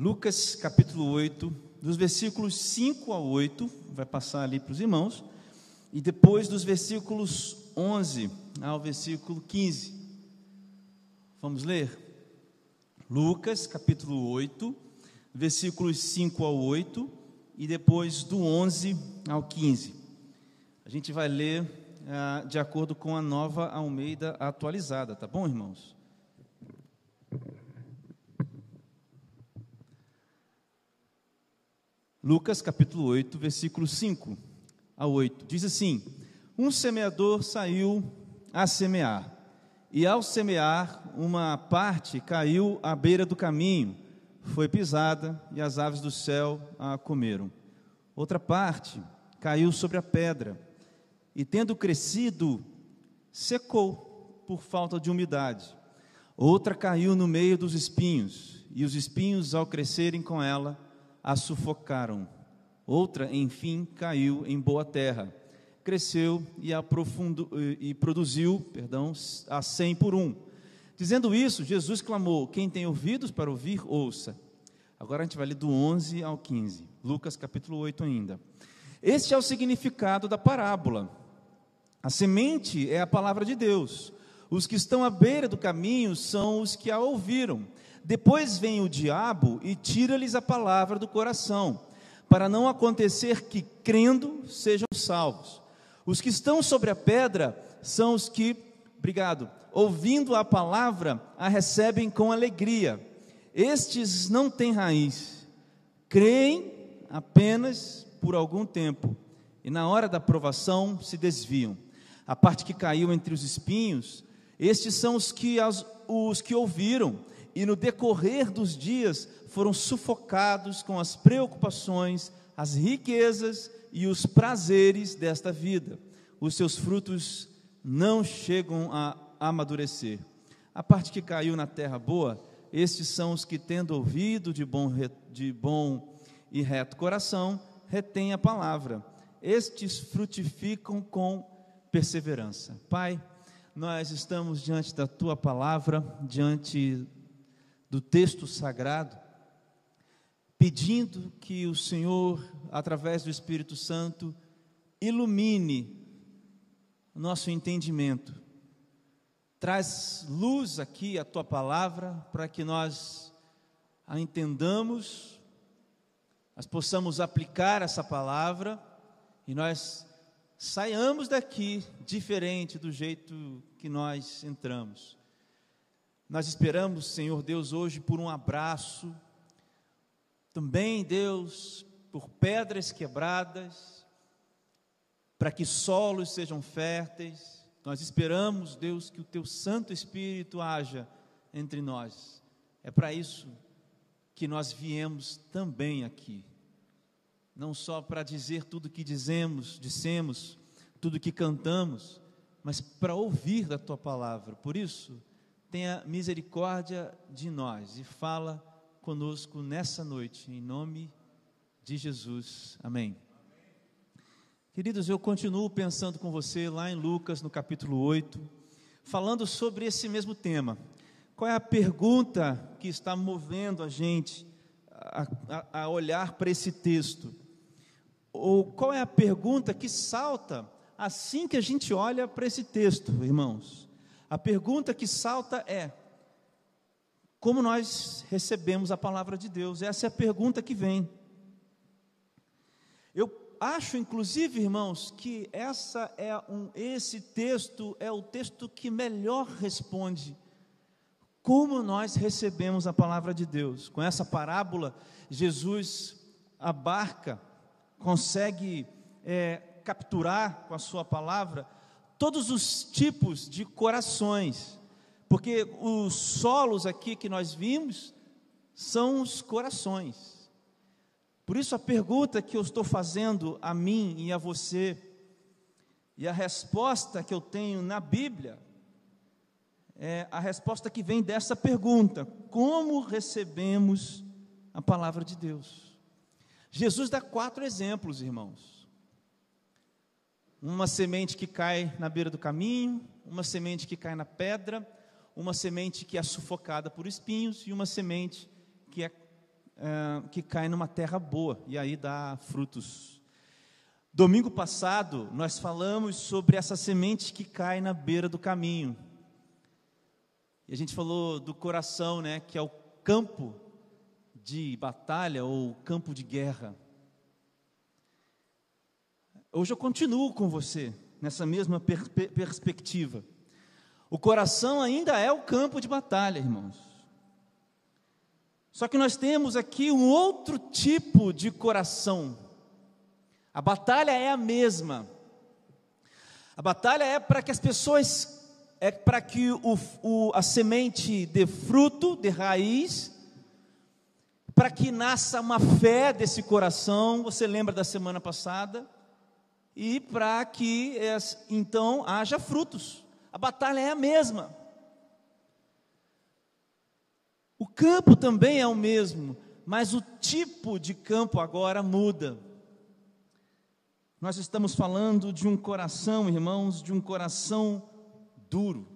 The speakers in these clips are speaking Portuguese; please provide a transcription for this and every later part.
Lucas capítulo 8, dos versículos 5 a 8, vai passar ali para os irmãos, e depois dos versículos 11 ao versículo 15. Vamos ler? Lucas capítulo 8, versículos 5 ao 8, e depois do 11 ao 15. A gente vai ler ah, de acordo com a nova Almeida atualizada, tá bom, irmãos? Lucas capítulo 8, versículo 5 a 8. Diz assim: Um semeador saiu a semear, e ao semear, uma parte caiu à beira do caminho, foi pisada, e as aves do céu a comeram. Outra parte caiu sobre a pedra, e tendo crescido, secou por falta de umidade. Outra caiu no meio dos espinhos, e os espinhos, ao crescerem com ela, a sufocaram. Outra, enfim, caiu em boa terra, cresceu e, aprofundou, e produziu, perdão, a cem por um. Dizendo isso, Jesus clamou: Quem tem ouvidos para ouvir, ouça. Agora a gente vai ler do 11 ao 15, Lucas capítulo 8 ainda. Este é o significado da parábola. A semente é a palavra de Deus. Os que estão à beira do caminho são os que a ouviram. Depois vem o diabo e tira-lhes a palavra do coração, para não acontecer que, crendo, sejam salvos. Os que estão sobre a pedra são os que, obrigado, ouvindo a palavra, a recebem com alegria. Estes não têm raiz, creem apenas por algum tempo, e na hora da provação se desviam. A parte que caiu entre os espinhos, estes são os que, as, os que ouviram e no decorrer dos dias foram sufocados com as preocupações, as riquezas e os prazeres desta vida. Os seus frutos não chegam a amadurecer. A parte que caiu na terra boa, estes são os que, tendo ouvido de bom, de bom e reto coração, retêm a palavra. Estes frutificam com perseverança. Pai, nós estamos diante da tua palavra, diante do texto sagrado, pedindo que o Senhor, através do Espírito Santo, ilumine o nosso entendimento. Traz luz aqui a tua palavra para que nós a entendamos, nós possamos aplicar essa palavra e nós saiamos daqui diferente do jeito que nós entramos. Nós esperamos, Senhor Deus, hoje por um abraço, também, Deus, por pedras quebradas, para que solos sejam férteis. Nós esperamos, Deus, que o Teu Santo Espírito haja entre nós. É para isso que nós viemos também aqui. Não só para dizer tudo que dizemos, dissemos, tudo que cantamos, mas para ouvir da tua palavra. Por isso, tenha misericórdia de nós e fala conosco nessa noite, em nome de Jesus. Amém. Queridos, eu continuo pensando com você lá em Lucas, no capítulo 8, falando sobre esse mesmo tema. Qual é a pergunta que está movendo a gente a, a, a olhar para esse texto? Ou qual é a pergunta que salta assim que a gente olha para esse texto, irmãos? A pergunta que salta é: como nós recebemos a palavra de Deus? Essa é a pergunta que vem. Eu acho, inclusive, irmãos, que essa é um, esse texto é o texto que melhor responde como nós recebemos a palavra de Deus. Com essa parábola, Jesus abarca, consegue é, capturar com a sua palavra todos os tipos de corações, porque os solos aqui que nós vimos são os corações. Por isso a pergunta que eu estou fazendo a mim e a você, e a resposta que eu tenho na Bíblia, é a resposta que vem dessa pergunta: como recebemos a palavra de Deus? Jesus dá quatro exemplos, irmãos uma semente que cai na beira do caminho, uma semente que cai na pedra, uma semente que é sufocada por espinhos e uma semente que é, é, que cai numa terra boa e aí dá frutos. Domingo passado, nós falamos sobre essa semente que cai na beira do caminho. E a gente falou do coração, né, que é o campo de batalha ou campo de guerra. Hoje eu continuo com você nessa mesma per perspectiva. O coração ainda é o campo de batalha, irmãos. Só que nós temos aqui um outro tipo de coração. A batalha é a mesma. A batalha é para que as pessoas, é para que o, o, a semente dê fruto, dê raiz, para que nasça uma fé desse coração. Você lembra da semana passada? E para que então haja frutos. A batalha é a mesma. O campo também é o mesmo, mas o tipo de campo agora muda. Nós estamos falando de um coração, irmãos, de um coração duro.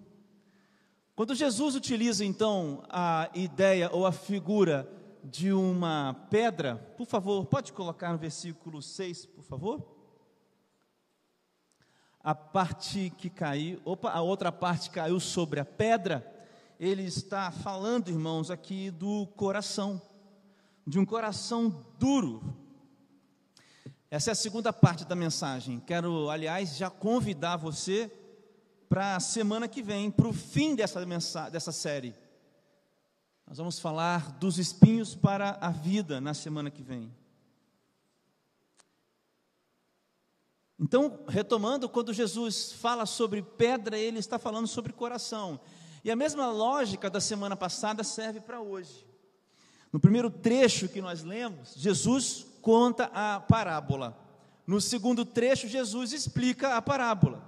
Quando Jesus utiliza então a ideia ou a figura de uma pedra, por favor, pode colocar no versículo 6, por favor? A parte que caiu, opa, a outra parte caiu sobre a pedra ele está falando, irmãos, aqui do coração, de um coração duro. Essa é a segunda parte da mensagem. Quero, aliás, já convidar você para a semana que vem, para o fim dessa, dessa série. Nós vamos falar dos espinhos para a vida na semana que vem. Então, retomando, quando Jesus fala sobre pedra, ele está falando sobre coração. E a mesma lógica da semana passada serve para hoje. No primeiro trecho que nós lemos, Jesus conta a parábola. No segundo trecho, Jesus explica a parábola.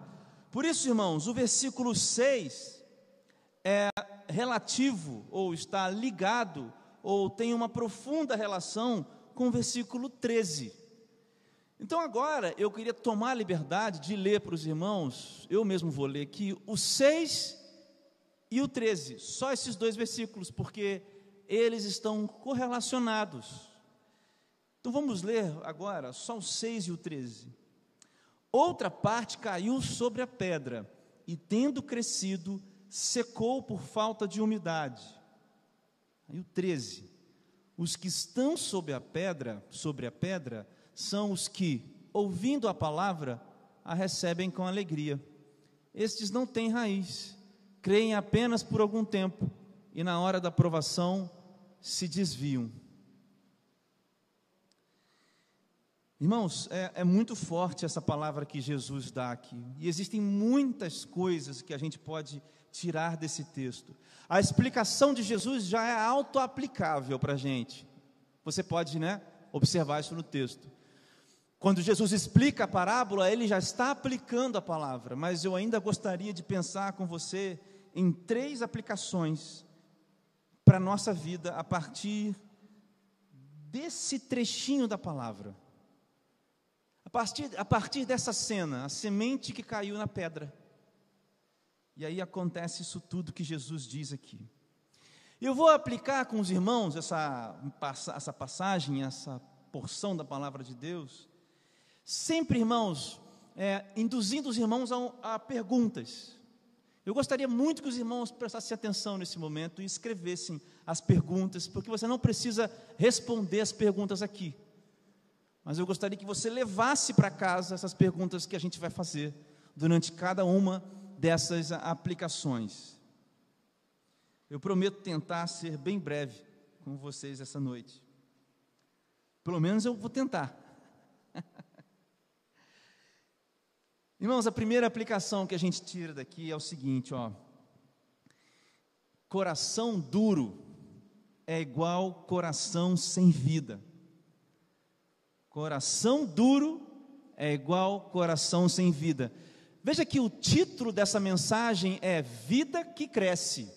Por isso, irmãos, o versículo 6 é relativo, ou está ligado, ou tem uma profunda relação com o versículo 13. Então, agora, eu queria tomar a liberdade de ler para os irmãos, eu mesmo vou ler aqui, o 6 e o 13, só esses dois versículos, porque eles estão correlacionados. Então vamos ler agora só o 6 e o 13. Outra parte caiu sobre a pedra, e tendo crescido, secou por falta de umidade. Aí o 13. Os que estão sobre a pedra, sobre a pedra, são os que, ouvindo a palavra, a recebem com alegria. Estes não têm raiz creem apenas por algum tempo e na hora da provação se desviam. Irmãos, é, é, muito forte essa palavra que Jesus dá aqui, e existem muitas coisas que a gente pode tirar desse texto. A explicação de Jesus já é auto-aplicável para a gente. Você pode né, observar isso no texto. Quando Jesus explica a parábola, ele já está aplicando a palavra, mas eu ainda gostaria de pensar com você em três aplicações para a nossa vida a partir desse trechinho da palavra. A partir, a partir dessa cena, a semente que caiu na pedra. E aí acontece isso tudo que Jesus diz aqui. Eu vou aplicar com os irmãos essa, essa passagem, essa porção da palavra de Deus, sempre, irmãos, é, induzindo os irmãos a, a perguntas. Eu gostaria muito que os irmãos prestassem atenção nesse momento e escrevessem as perguntas, porque você não precisa responder as perguntas aqui. Mas eu gostaria que você levasse para casa essas perguntas que a gente vai fazer durante cada uma dessas aplicações. Eu prometo tentar ser bem breve com vocês essa noite. Pelo menos eu vou tentar. Irmãos, a primeira aplicação que a gente tira daqui é o seguinte, ó. Coração duro é igual coração sem vida. Coração duro é igual coração sem vida. Veja que o título dessa mensagem é Vida que Cresce.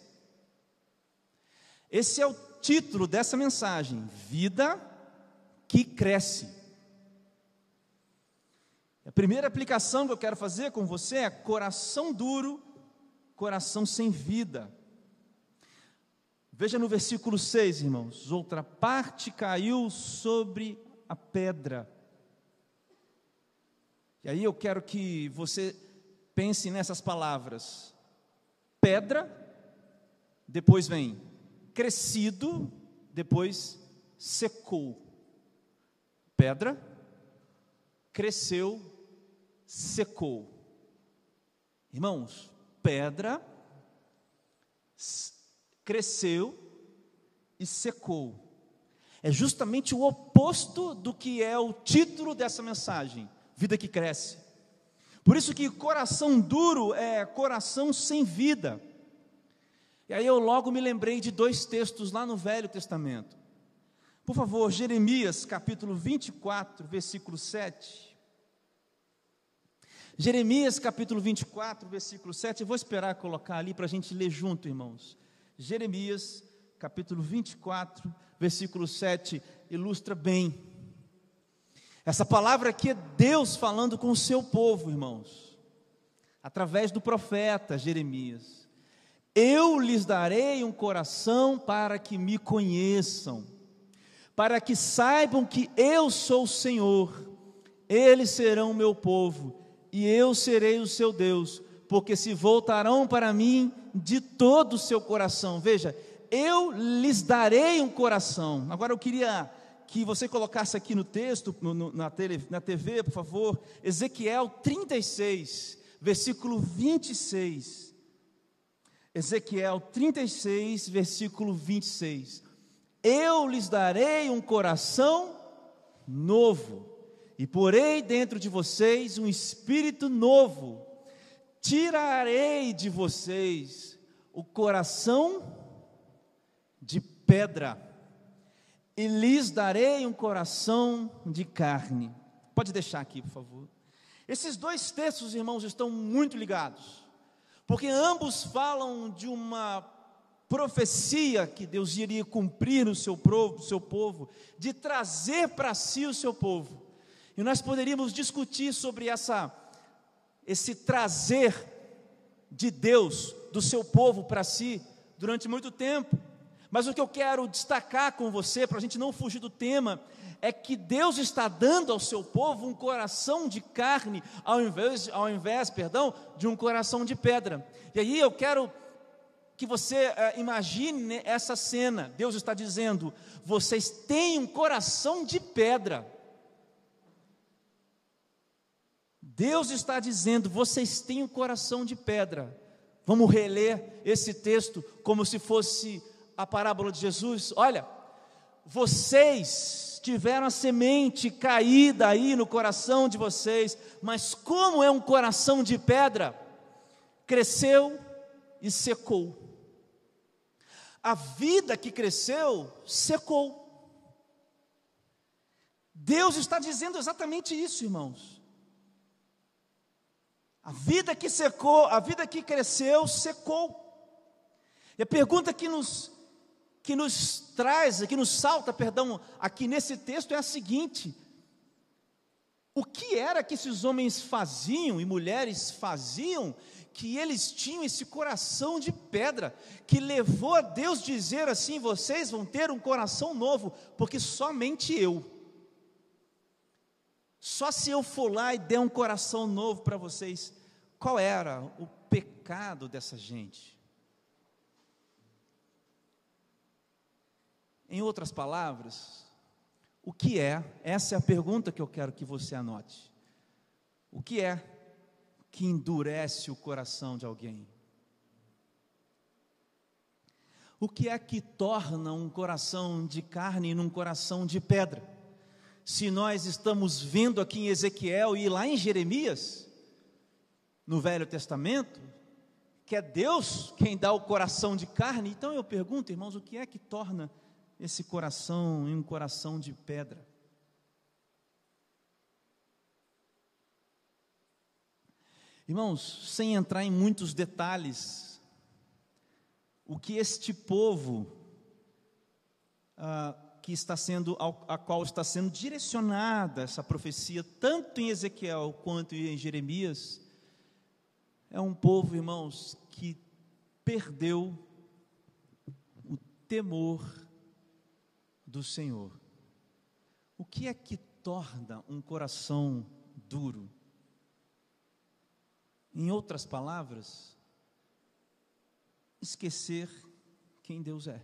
Esse é o título dessa mensagem: Vida que Cresce. A primeira aplicação que eu quero fazer com você é coração duro, coração sem vida. Veja no versículo 6, irmãos: outra parte caiu sobre a pedra. E aí eu quero que você pense nessas palavras: pedra, depois vem crescido, depois secou. Pedra, cresceu, secou. Irmãos, pedra cresceu e secou. É justamente o oposto do que é o título dessa mensagem: vida que cresce. Por isso que coração duro é coração sem vida. E aí eu logo me lembrei de dois textos lá no Velho Testamento. Por favor, Jeremias capítulo 24, versículo 7. Jeremias capítulo 24, versículo 7. Eu vou esperar colocar ali para a gente ler junto, irmãos. Jeremias, capítulo 24, versículo 7, ilustra bem. Essa palavra aqui é Deus falando com o seu povo, irmãos, através do profeta Jeremias. Eu lhes darei um coração para que me conheçam, para que saibam que eu sou o Senhor, eles serão meu povo, e eu serei o seu Deus, porque se voltarão para mim de todo o seu coração. Veja, eu lhes darei um coração. Agora eu queria que você colocasse aqui no texto, no, na, tele, na TV, por favor, Ezequiel 36, versículo 26. Ezequiel 36, versículo 26. Eu lhes darei um coração novo, e porei dentro de vocês um espírito novo tirarei de vocês o coração de pedra e lhes darei um coração de carne. Pode deixar aqui, por favor. Esses dois textos, irmãos, estão muito ligados, porque ambos falam de uma profecia que Deus iria cumprir no seu povo, seu povo de trazer para si o seu povo. E nós poderíamos discutir sobre essa esse trazer de Deus, do seu povo para si, durante muito tempo. Mas o que eu quero destacar com você, para a gente não fugir do tema, é que Deus está dando ao seu povo um coração de carne, ao invés, ao invés perdão, de um coração de pedra. E aí eu quero que você é, imagine essa cena. Deus está dizendo: vocês têm um coração de pedra. Deus está dizendo: vocês têm um coração de pedra. Vamos reler esse texto como se fosse a parábola de Jesus. Olha, vocês tiveram a semente caída aí no coração de vocês, mas como é um coração de pedra, cresceu e secou. A vida que cresceu secou. Deus está dizendo exatamente isso, irmãos. A vida que secou, a vida que cresceu, secou. E a pergunta que nos, que nos traz, que nos salta, perdão, aqui nesse texto é a seguinte: o que era que esses homens faziam e mulheres faziam que eles tinham esse coração de pedra, que levou a Deus dizer assim: vocês vão ter um coração novo, porque somente eu, só se eu for lá e der um coração novo para vocês, qual era o pecado dessa gente? Em outras palavras, o que é? Essa é a pergunta que eu quero que você anote. O que é que endurece o coração de alguém? O que é que torna um coração de carne num coração de pedra? Se nós estamos vendo aqui em Ezequiel e lá em Jeremias, no Velho Testamento, que é Deus quem dá o coração de carne. Então eu pergunto, irmãos, o que é que torna esse coração em um coração de pedra? Irmãos, sem entrar em muitos detalhes, o que este povo ah, que está sendo, ao, a qual está sendo direcionada essa profecia, tanto em Ezequiel quanto em Jeremias, é um povo, irmãos, que perdeu o temor do Senhor. O que é que torna um coração duro? Em outras palavras, esquecer quem Deus é.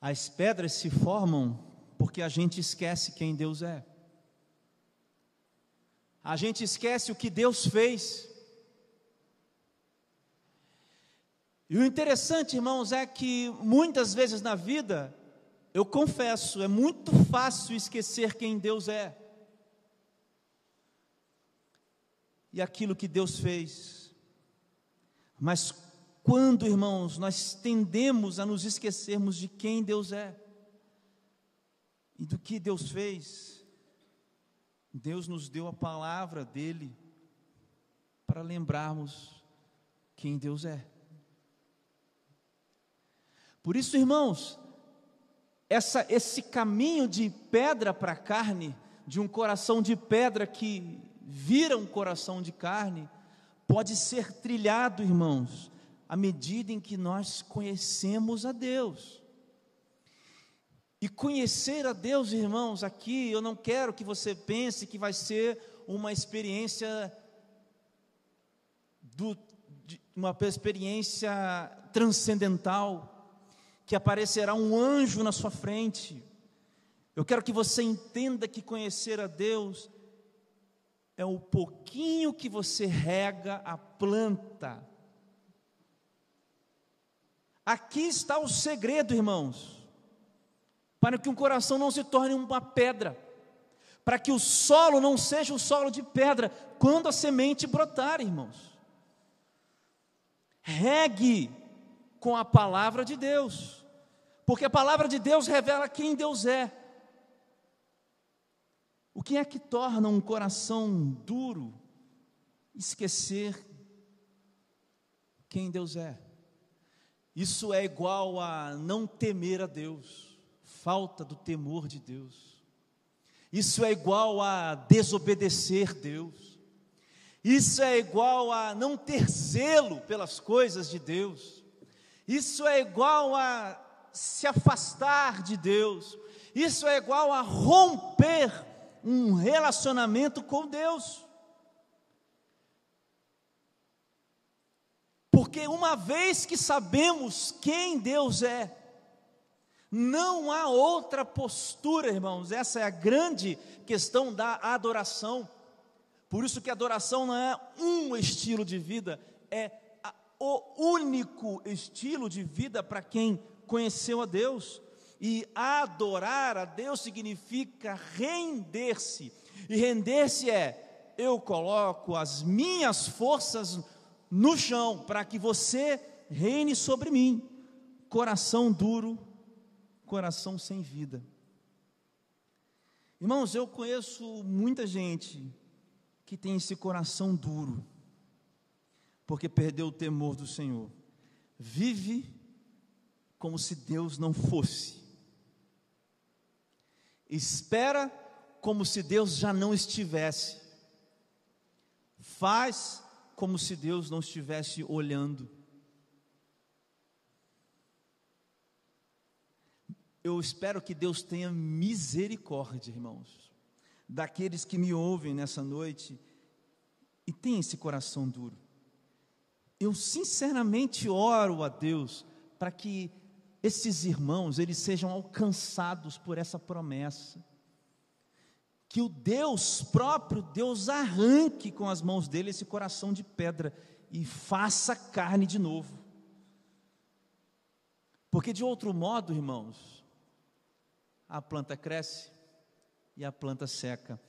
As pedras se formam porque a gente esquece quem Deus é. A gente esquece o que Deus fez. E o interessante, irmãos, é que muitas vezes na vida, eu confesso, é muito fácil esquecer quem Deus é. E aquilo que Deus fez. Mas quando, irmãos, nós tendemos a nos esquecermos de quem Deus é e do que Deus fez, Deus nos deu a palavra dele para lembrarmos quem Deus é. Por isso, irmãos, essa, esse caminho de pedra para carne, de um coração de pedra que vira um coração de carne, pode ser trilhado, irmãos, à medida em que nós conhecemos a Deus. E conhecer a Deus, irmãos, aqui eu não quero que você pense que vai ser uma experiência do, uma experiência transcendental que aparecerá um anjo na sua frente. Eu quero que você entenda que conhecer a Deus é o pouquinho que você rega a planta. Aqui está o segredo, irmãos, para que um coração não se torne uma pedra, para que o solo não seja o solo de pedra quando a semente brotar, irmãos. Regue com a palavra de Deus porque a palavra de Deus revela quem Deus é. O que é que torna um coração duro esquecer quem Deus é? Isso é igual a não temer a Deus, falta do temor de Deus. Isso é igual a desobedecer Deus. Isso é igual a não ter zelo pelas coisas de Deus. Isso é igual a se afastar de Deus. Isso é igual a romper um relacionamento com Deus. Porque uma vez que sabemos quem Deus é, não há outra postura, irmãos. Essa é a grande questão da adoração. Por isso que a adoração não é um estilo de vida, é o único estilo de vida para quem conheceu a Deus. E adorar a Deus significa render-se. E render-se é: eu coloco as minhas forças no chão para que você reine sobre mim. Coração duro, coração sem vida. Irmãos, eu conheço muita gente que tem esse coração duro, porque perdeu o temor do Senhor. Vive como se Deus não fosse. Espera como se Deus já não estivesse. Faz como se Deus não estivesse olhando. Eu espero que Deus tenha misericórdia, irmãos, daqueles que me ouvem nessa noite e têm esse coração duro. Eu sinceramente oro a Deus para que esses irmãos eles sejam alcançados por essa promessa. Que o Deus próprio, Deus arranque com as mãos dele esse coração de pedra e faça carne de novo. Porque de outro modo, irmãos, a planta cresce e a planta seca.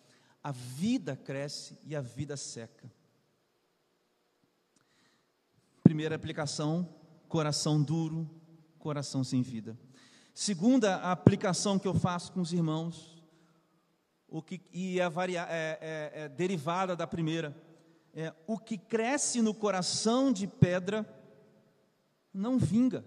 A vida cresce e a vida seca. Primeira aplicação: coração duro, coração sem vida. Segunda aplicação que eu faço com os irmãos, o que, e é, varia, é, é, é derivada da primeira, é o que cresce no coração de pedra não vinga.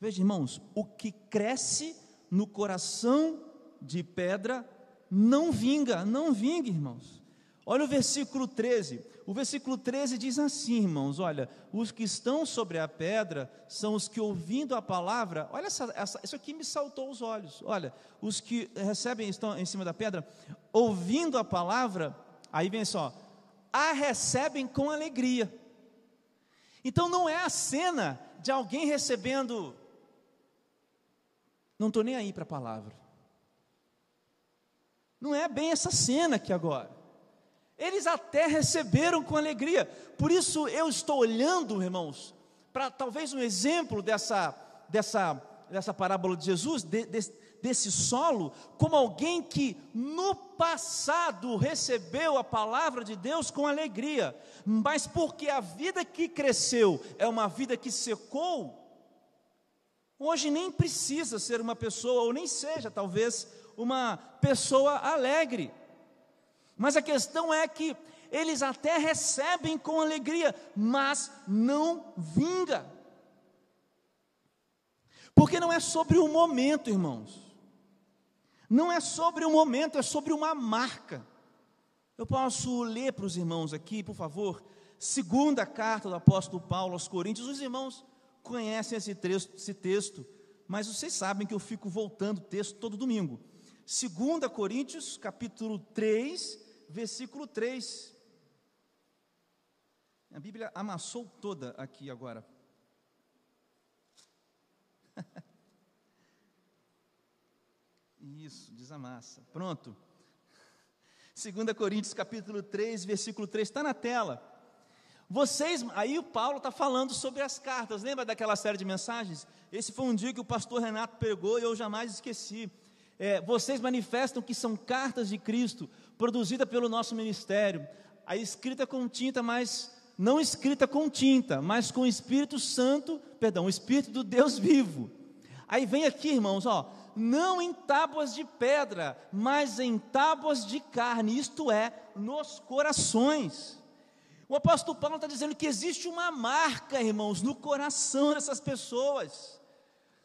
Veja, irmãos, o que cresce no coração de pedra não vinga, não vinga, irmãos. Olha o versículo 13: O versículo 13 diz assim, irmãos: olha, os que estão sobre a pedra são os que ouvindo a palavra, olha, essa, essa, isso aqui me saltou os olhos. Olha, os que recebem, estão em cima da pedra, ouvindo a palavra, aí vem só, a recebem com alegria. Então não é a cena de alguém recebendo, não estou nem aí para a palavra. Não é bem essa cena aqui agora. Eles até receberam com alegria. Por isso eu estou olhando, irmãos, para talvez um exemplo dessa, dessa, dessa parábola de Jesus, de, de, desse solo, como alguém que no passado recebeu a palavra de Deus com alegria, mas porque a vida que cresceu é uma vida que secou, hoje nem precisa ser uma pessoa, ou nem seja talvez uma pessoa alegre. Mas a questão é que eles até recebem com alegria, mas não vinga. Porque não é sobre o momento, irmãos. Não é sobre o momento, é sobre uma marca. Eu posso ler para os irmãos aqui, por favor, segunda carta do apóstolo Paulo aos Coríntios. Os irmãos conhecem esse texto, esse texto mas vocês sabem que eu fico voltando o texto todo domingo. 2 Coríntios, capítulo 3, versículo 3. A Bíblia amassou toda aqui agora. Isso, desamassa. Pronto. 2 Coríntios capítulo 3, versículo 3, está na tela. Vocês, aí o Paulo está falando sobre as cartas, lembra daquela série de mensagens? Esse foi um dia que o pastor Renato pegou e eu jamais esqueci. É, vocês manifestam que são cartas de Cristo, produzida pelo nosso ministério, aí escrita com tinta, mas não escrita com tinta, mas com o Espírito Santo, perdão, o Espírito do Deus vivo. Aí vem aqui, irmãos, ó, não em tábuas de pedra, mas em tábuas de carne, isto é, nos corações. O apóstolo Paulo está dizendo que existe uma marca, irmãos, no coração dessas pessoas.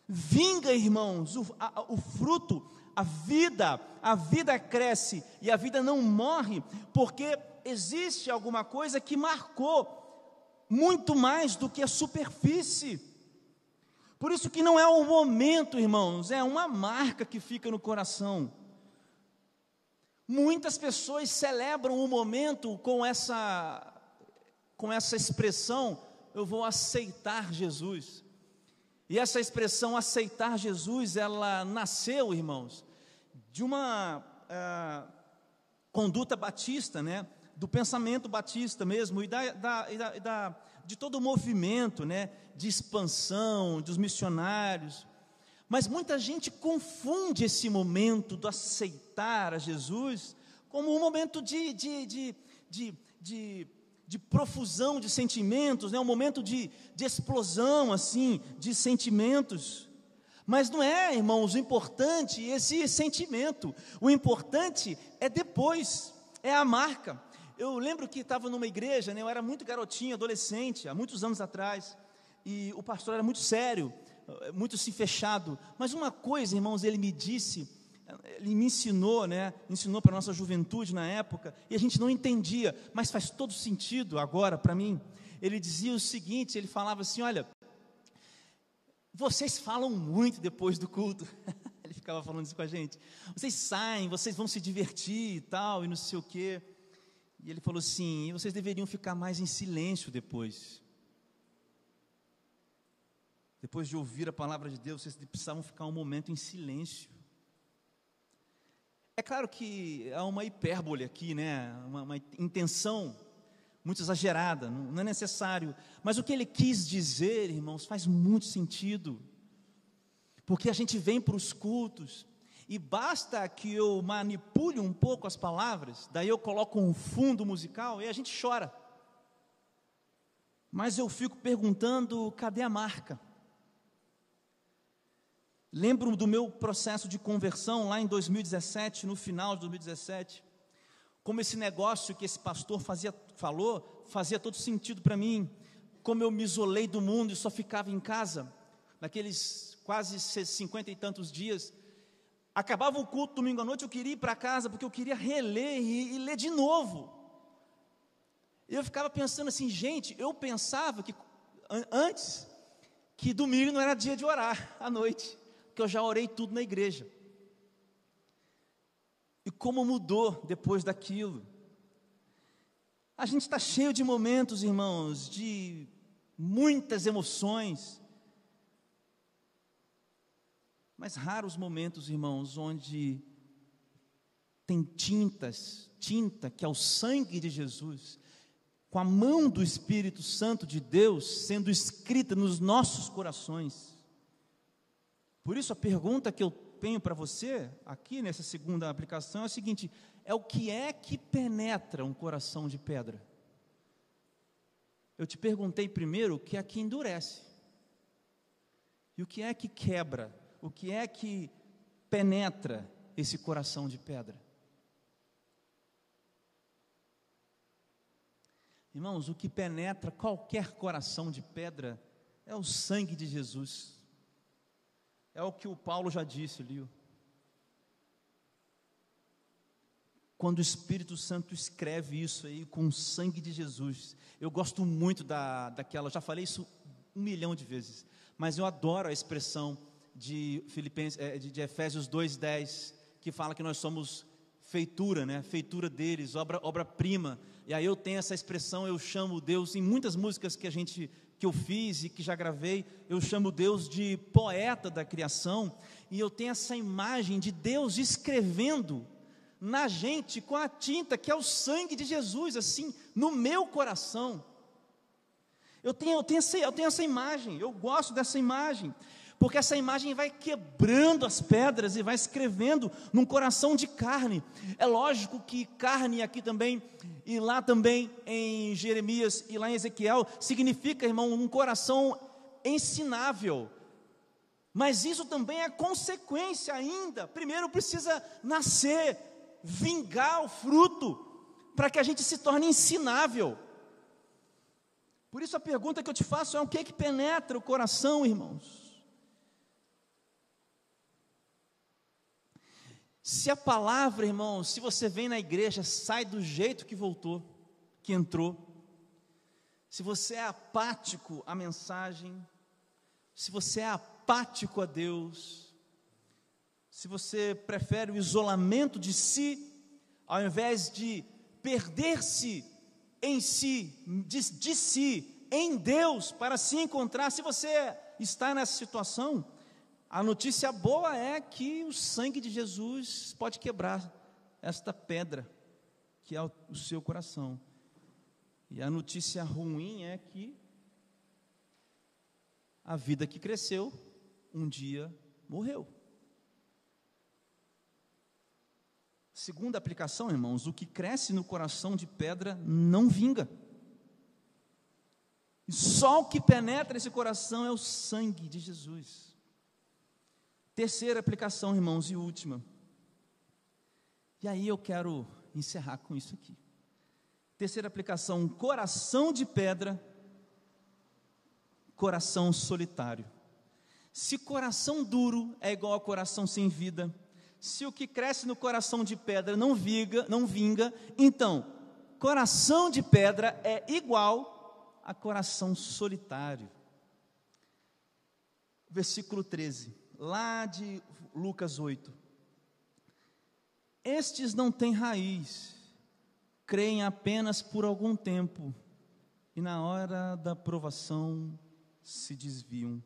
Vinga, irmãos, o, a, o fruto, a vida, a vida cresce e a vida não morre, porque existe alguma coisa que marcou muito mais do que a superfície. Por isso que não é o momento, irmãos, é uma marca que fica no coração. Muitas pessoas celebram o momento com essa com essa expressão, eu vou aceitar Jesus. E essa expressão aceitar Jesus, ela nasceu, irmãos, de uma uh, conduta batista, né? do pensamento batista mesmo, e, da, da, e da, e da, de todo o movimento né? de expansão, dos missionários. Mas muita gente confunde esse momento do aceitar a Jesus como um momento de, de, de, de, de de profusão de sentimentos, né? um momento de, de explosão assim de sentimentos. Mas não é, irmãos, o importante esse sentimento. O importante é depois, é a marca. Eu lembro que estava numa igreja, né? eu era muito garotinho, adolescente, há muitos anos atrás, e o pastor era muito sério, muito se fechado. Mas uma coisa, irmãos, ele me disse ele me ensinou, né? Ensinou para a nossa juventude na época, e a gente não entendia, mas faz todo sentido agora para mim. Ele dizia o seguinte: ele falava assim: Olha, vocês falam muito depois do culto. ele ficava falando isso com a gente. Vocês saem, vocês vão se divertir e tal, e não sei o quê. E ele falou assim: vocês deveriam ficar mais em silêncio depois. Depois de ouvir a palavra de Deus, vocês precisavam ficar um momento em silêncio. É claro que há uma hipérbole aqui, né? uma, uma intenção muito exagerada, não é necessário. Mas o que ele quis dizer, irmãos, faz muito sentido. Porque a gente vem para os cultos e basta que eu manipule um pouco as palavras, daí eu coloco um fundo musical e a gente chora. Mas eu fico perguntando: cadê a marca? Lembro do meu processo de conversão lá em 2017, no final de 2017, como esse negócio que esse pastor fazia, falou, fazia todo sentido para mim, como eu me isolei do mundo e só ficava em casa, naqueles quase cinquenta e tantos dias. Acabava o culto domingo à noite, eu queria ir para casa porque eu queria reler e, e ler de novo. Eu ficava pensando assim, gente, eu pensava que antes que domingo não era dia de orar à noite, que eu já orei tudo na igreja. E como mudou depois daquilo. A gente está cheio de momentos, irmãos, de muitas emoções, mas raros momentos, irmãos, onde tem tintas, tinta que é o sangue de Jesus, com a mão do Espírito Santo de Deus sendo escrita nos nossos corações. Por isso a pergunta que eu tenho para você aqui nessa segunda aplicação é a seguinte: é o que é que penetra um coração de pedra? Eu te perguntei primeiro o que é que endurece. E o que é que quebra? O que é que penetra esse coração de pedra? Irmãos, o que penetra qualquer coração de pedra é o sangue de Jesus. É o que o Paulo já disse ali. Quando o Espírito Santo escreve isso aí com o sangue de Jesus. Eu gosto muito da, daquela, já falei isso um milhão de vezes, mas eu adoro a expressão de, Filipenses, é, de, de Efésios 2,10, que fala que nós somos feitura, né? Feitura deles, obra obra-prima. E aí eu tenho essa expressão, eu chamo Deus em muitas músicas que a gente que eu fiz e que já gravei, eu chamo Deus de poeta da criação, e eu tenho essa imagem de Deus escrevendo na gente com a tinta que é o sangue de Jesus, assim, no meu coração. Eu tenho, eu tenho, essa, eu tenho essa imagem, eu gosto dessa imagem porque essa imagem vai quebrando as pedras e vai escrevendo num coração de carne. É lógico que carne aqui também, e lá também em Jeremias e lá em Ezequiel, significa, irmão, um coração ensinável. Mas isso também é consequência ainda. Primeiro precisa nascer, vingar o fruto, para que a gente se torne ensinável. Por isso a pergunta que eu te faço é: o que é que penetra o coração, irmãos? Se a palavra, irmão, se você vem na igreja, sai do jeito que voltou, que entrou. Se você é apático à mensagem, se você é apático a Deus, se você prefere o isolamento de si, ao invés de perder-se em si, de, de si, em Deus, para se encontrar, se você está nessa situação, a notícia boa é que o sangue de Jesus pode quebrar esta pedra que é o seu coração. E a notícia ruim é que a vida que cresceu um dia morreu. Segunda aplicação, irmãos, o que cresce no coração de pedra não vinga. E só o que penetra esse coração é o sangue de Jesus. Terceira aplicação, irmãos, e última. E aí eu quero encerrar com isso aqui. Terceira aplicação: coração de pedra, coração solitário. Se coração duro é igual a coração sem vida, se o que cresce no coração de pedra não vinga, não vinga, então coração de pedra é igual a coração solitário. Versículo 13 lá de Lucas 8. Estes não têm raiz, creem apenas por algum tempo, e na hora da provação se desviam.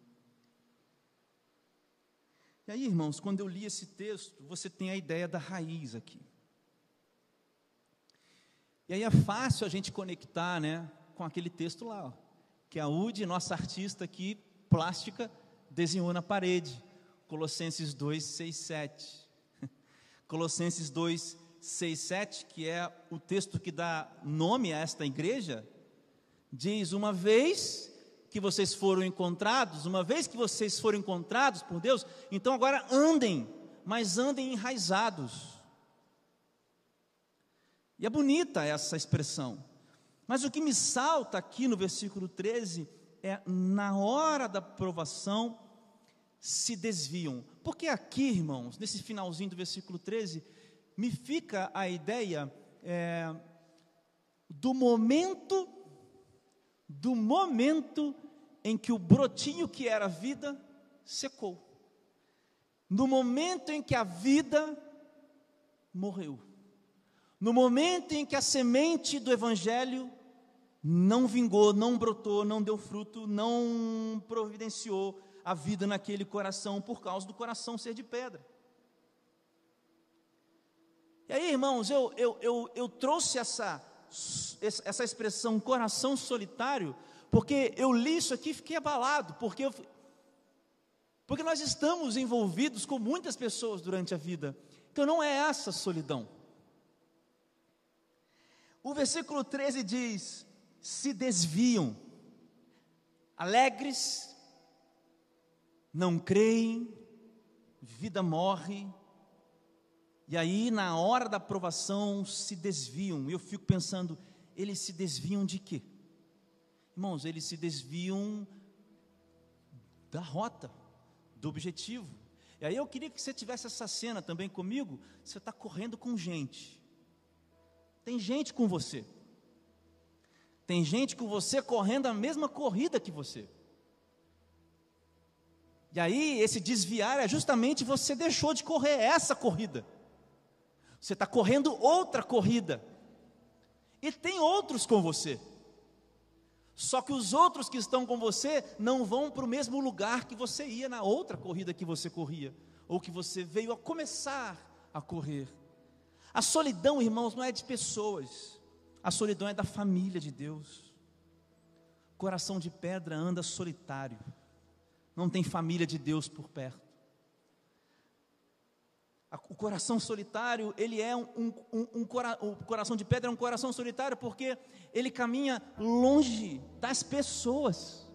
E aí, irmãos, quando eu li esse texto, você tem a ideia da raiz aqui. E aí é fácil a gente conectar, né, com aquele texto lá, ó, que a Udi, nossa artista aqui, plástica, desenhou na parede. Colossenses 2, 6, 7. Colossenses 2, 6, 7, que é o texto que dá nome a esta igreja, diz: Uma vez que vocês foram encontrados, uma vez que vocês foram encontrados por Deus, então agora andem, mas andem enraizados. E é bonita essa expressão. Mas o que me salta aqui no versículo 13 é na hora da provação se desviam. Porque aqui, irmãos, nesse finalzinho do versículo 13, me fica a ideia é, do momento do momento em que o brotinho que era vida secou. No momento em que a vida morreu. No momento em que a semente do evangelho não vingou, não brotou, não deu fruto, não providenciou a vida naquele coração por causa do coração ser de pedra. E aí, irmãos, eu, eu, eu, eu trouxe essa, essa expressão coração solitário, porque eu li isso aqui e fiquei abalado, porque, eu, porque nós estamos envolvidos com muitas pessoas durante a vida, então não é essa solidão. O versículo 13 diz: se desviam, alegres, não creem, vida morre, e aí na hora da aprovação se desviam. Eu fico pensando, eles se desviam de quê? Irmãos, eles se desviam da rota, do objetivo. E aí eu queria que você tivesse essa cena também comigo. Você está correndo com gente. Tem gente com você. Tem gente com você correndo a mesma corrida que você. E aí, esse desviar é justamente você deixou de correr essa corrida. Você está correndo outra corrida. E tem outros com você. Só que os outros que estão com você não vão para o mesmo lugar que você ia na outra corrida que você corria, ou que você veio a começar a correr. A solidão, irmãos, não é de pessoas. A solidão é da família de Deus. Coração de pedra anda solitário. Não tem família de Deus por perto. O coração solitário, ele é um, um, um, um o coração de pedra é um coração solitário porque ele caminha longe das pessoas.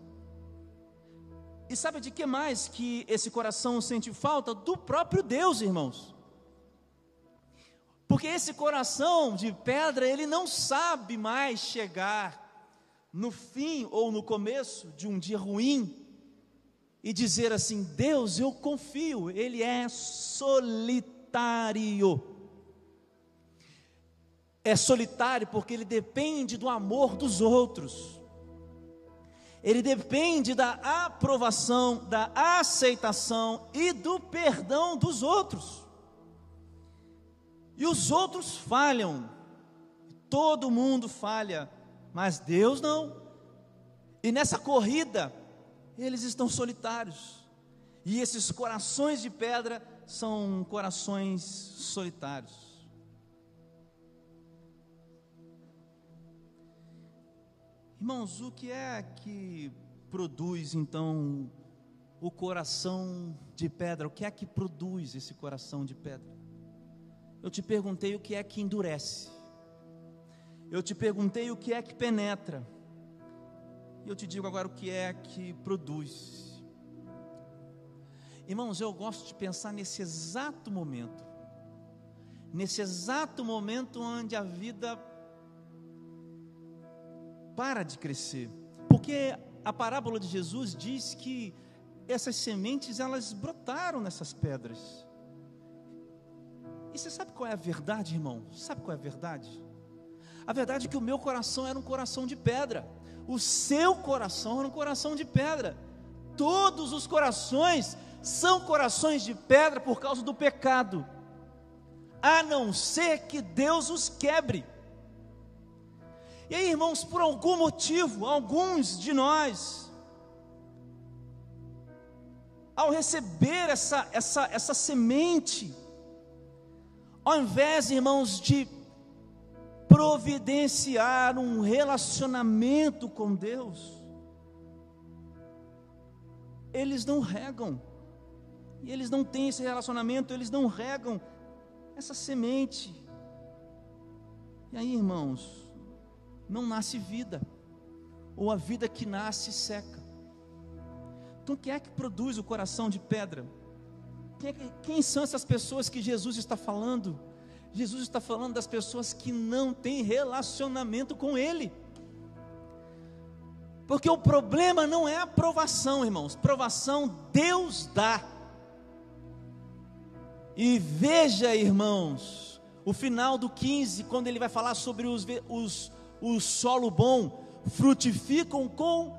E sabe de que mais que esse coração sente falta? Do próprio Deus, irmãos. Porque esse coração de pedra, ele não sabe mais chegar no fim ou no começo de um dia ruim e dizer assim: Deus, eu confio, ele é solitário. É solitário porque ele depende do amor dos outros. Ele depende da aprovação, da aceitação e do perdão dos outros. E os outros falham, todo mundo falha, mas Deus não. E nessa corrida, eles estão solitários. E esses corações de pedra são corações solitários. Irmãos, o que é que produz então o coração de pedra? O que é que produz esse coração de pedra? Eu te perguntei o que é que endurece. Eu te perguntei o que é que penetra. E eu te digo agora o que é que produz. Irmãos, eu gosto de pensar nesse exato momento. Nesse exato momento onde a vida para de crescer. Porque a parábola de Jesus diz que essas sementes elas brotaram nessas pedras. E você sabe qual é a verdade, irmão? Sabe qual é a verdade? A verdade é que o meu coração era um coração de pedra, o seu coração era um coração de pedra. Todos os corações são corações de pedra por causa do pecado, a não ser que Deus os quebre. E aí, irmãos, por algum motivo, alguns de nós, ao receber essa, essa, essa semente, ao invés, irmãos, de providenciar um relacionamento com Deus, eles não regam, e eles não têm esse relacionamento, eles não regam essa semente. E aí, irmãos, não nasce vida, ou a vida que nasce seca. Então, quem é que produz o coração de pedra? Quem, quem são essas pessoas que Jesus está falando? Jesus está falando das pessoas que não têm relacionamento com Ele. Porque o problema não é a provação, irmãos. Provação Deus dá. E veja, irmãos, o final do 15, quando ele vai falar sobre os, os, o solo bom, frutificam com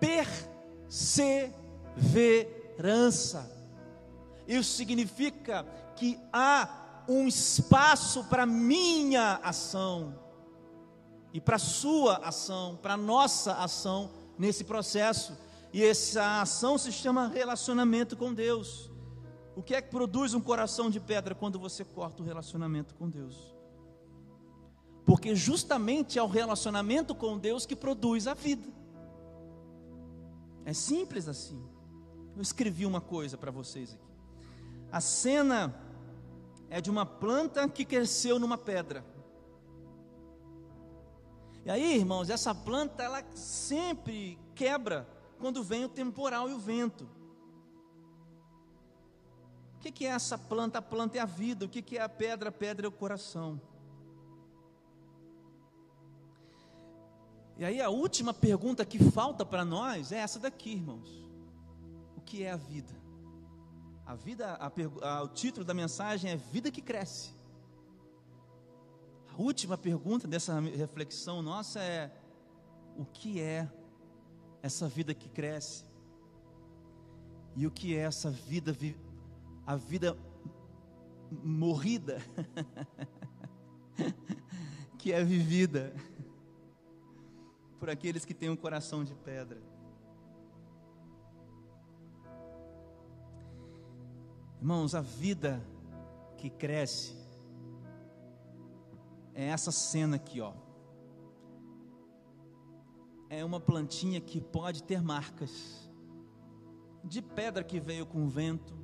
perseverança. Isso significa que há um espaço para minha ação e para sua ação, para nossa ação nesse processo. E essa ação se chama relacionamento com Deus. O que é que produz um coração de pedra quando você corta o relacionamento com Deus? Porque justamente é o relacionamento com Deus que produz a vida. É simples assim. Eu escrevi uma coisa para vocês aqui. A cena é de uma planta que cresceu numa pedra. E aí, irmãos, essa planta ela sempre quebra quando vem o temporal e o vento. O que, é essa planta? A planta é a vida. O que, é a pedra? A pedra é o coração. E aí a última pergunta que falta para nós é essa daqui, irmãos. O que é a vida? A vida, a, a, o título da mensagem é Vida que Cresce. A última pergunta dessa reflexão nossa é: o que é essa vida que cresce? E o que é essa vida a vida morrida, que é vivida por aqueles que têm um coração de pedra. Irmãos, a vida que cresce é essa cena aqui, ó. É uma plantinha que pode ter marcas de pedra que veio com o vento,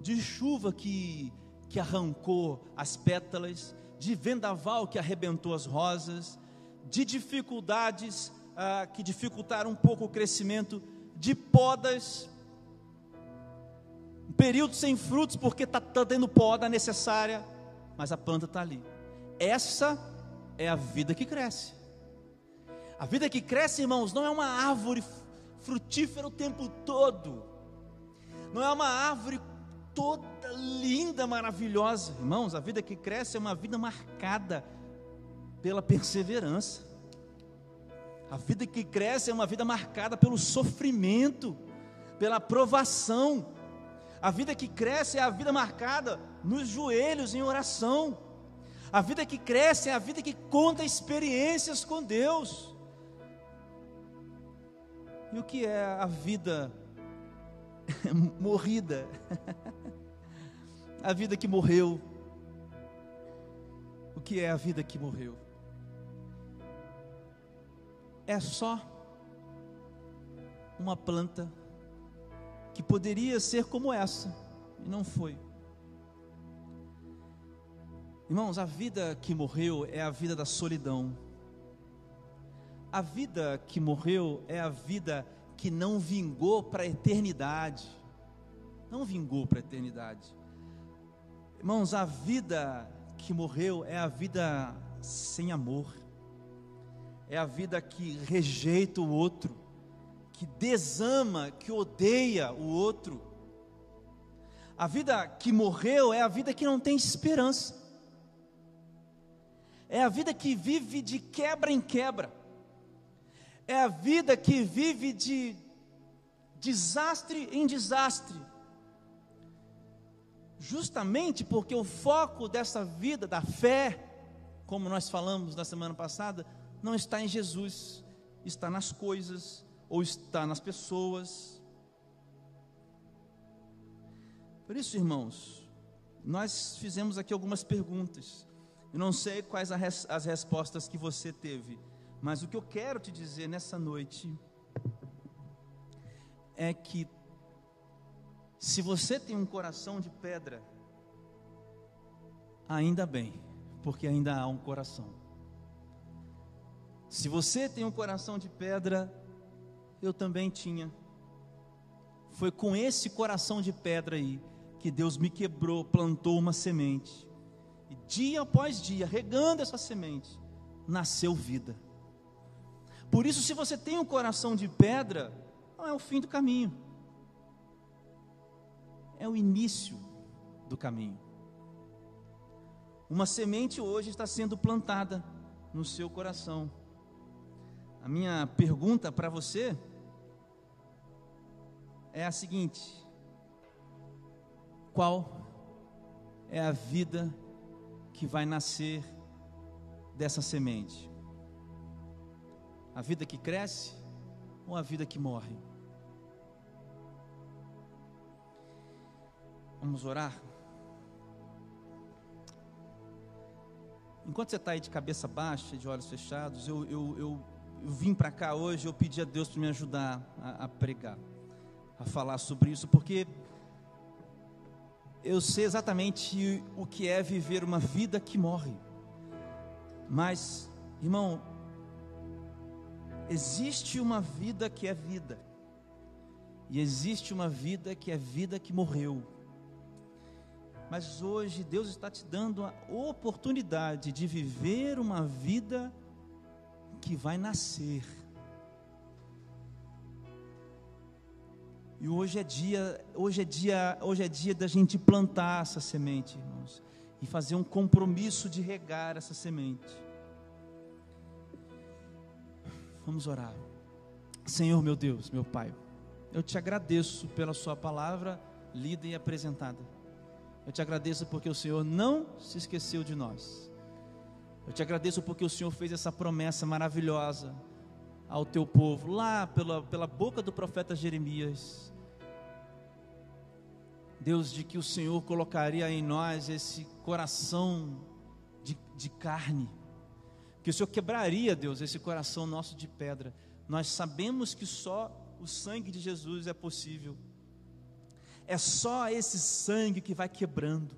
de chuva que, que arrancou as pétalas, de vendaval que arrebentou as rosas, de dificuldades ah, que dificultaram um pouco o crescimento, de podas, um período sem frutos porque está tá tendo poda necessária, mas a planta está ali. Essa é a vida que cresce. A vida que cresce, irmãos, não é uma árvore frutífera o tempo todo, não é uma árvore toda linda, maravilhosa. Irmãos, a vida que cresce é uma vida marcada pela perseverança. A vida que cresce é uma vida marcada pelo sofrimento, pela provação. A vida que cresce é a vida marcada nos joelhos em oração. A vida que cresce é a vida que conta experiências com Deus. E o que é a vida morrida? a vida que morreu. O que é a vida que morreu? É só uma planta que poderia ser como essa, e não foi. Irmãos, a vida que morreu é a vida da solidão. A vida que morreu é a vida que não vingou para a eternidade. Não vingou para a eternidade. Irmãos, a vida que morreu é a vida sem amor, é a vida que rejeita o outro, que desama, que odeia o outro. A vida que morreu é a vida que não tem esperança, é a vida que vive de quebra em quebra, é a vida que vive de desastre em desastre. Justamente porque o foco dessa vida, da fé, como nós falamos na semana passada, não está em Jesus, está nas coisas ou está nas pessoas. Por isso, irmãos, nós fizemos aqui algumas perguntas. Eu não sei quais as respostas que você teve, mas o que eu quero te dizer nessa noite é que se você tem um coração de pedra, ainda bem, porque ainda há um coração. Se você tem um coração de pedra, eu também tinha. Foi com esse coração de pedra aí que Deus me quebrou, plantou uma semente. E dia após dia, regando essa semente, nasceu vida. Por isso, se você tem um coração de pedra, não é o fim do caminho é o início do caminho. Uma semente hoje está sendo plantada no seu coração. A minha pergunta para você é a seguinte: qual é a vida que vai nascer dessa semente? A vida que cresce ou a vida que morre? Vamos orar? Enquanto você está aí de cabeça baixa, de olhos fechados, eu, eu, eu, eu vim para cá hoje, eu pedi a Deus para me ajudar a, a pregar, a falar sobre isso, porque eu sei exatamente o que é viver uma vida que morre. Mas, irmão, existe uma vida que é vida, e existe uma vida que é vida que morreu. Mas hoje Deus está te dando a oportunidade de viver uma vida que vai nascer. E hoje é dia, hoje é dia, hoje é dia da gente plantar essa semente, irmãos, e fazer um compromisso de regar essa semente. Vamos orar. Senhor meu Deus, meu Pai, eu te agradeço pela sua palavra lida e apresentada. Eu te agradeço porque o Senhor não se esqueceu de nós. Eu te agradeço porque o Senhor fez essa promessa maravilhosa ao teu povo, lá pela, pela boca do profeta Jeremias. Deus, de que o Senhor colocaria em nós esse coração de, de carne, que o Senhor quebraria, Deus, esse coração nosso de pedra. Nós sabemos que só o sangue de Jesus é possível é só esse sangue que vai quebrando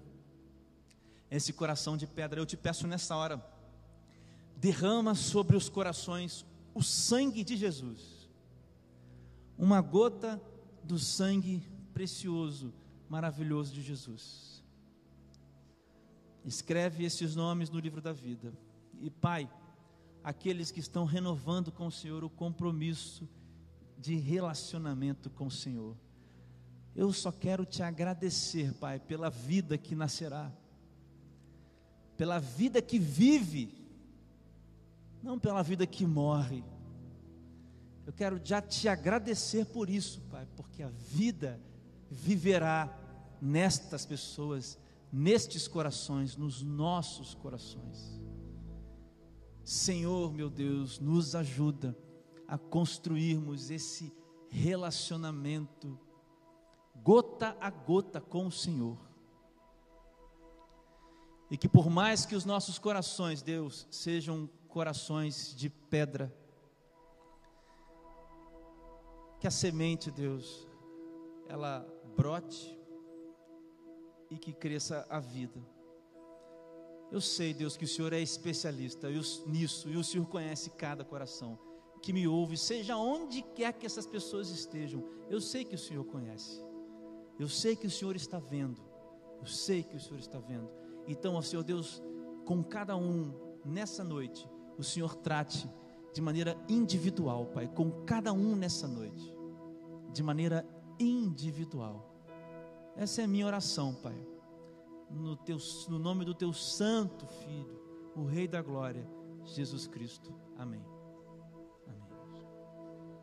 esse coração de pedra. Eu te peço nessa hora, derrama sobre os corações o sangue de Jesus, uma gota do sangue precioso, maravilhoso de Jesus. Escreve esses nomes no livro da vida. E Pai, aqueles que estão renovando com o Senhor o compromisso de relacionamento com o Senhor eu só quero te agradecer, Pai, pela vida que nascerá, pela vida que vive, não pela vida que morre. Eu quero já te agradecer por isso, Pai, porque a vida viverá nestas pessoas, nestes corações, nos nossos corações. Senhor, meu Deus, nos ajuda a construirmos esse relacionamento gota a gota com o Senhor. E que por mais que os nossos corações, Deus, sejam corações de pedra, que a semente, Deus, ela brote e que cresça a vida. Eu sei, Deus, que o Senhor é especialista nisso e o Senhor conhece cada coração que me ouve, seja onde quer que essas pessoas estejam. Eu sei que o Senhor conhece. Eu sei que o Senhor está vendo. Eu sei que o Senhor está vendo. Então, ó Senhor Deus, com cada um nessa noite, o Senhor trate de maneira individual, Pai, com cada um nessa noite, de maneira individual. Essa é a minha oração, Pai. No, teu, no nome do teu santo Filho, o Rei da Glória, Jesus Cristo. Amém.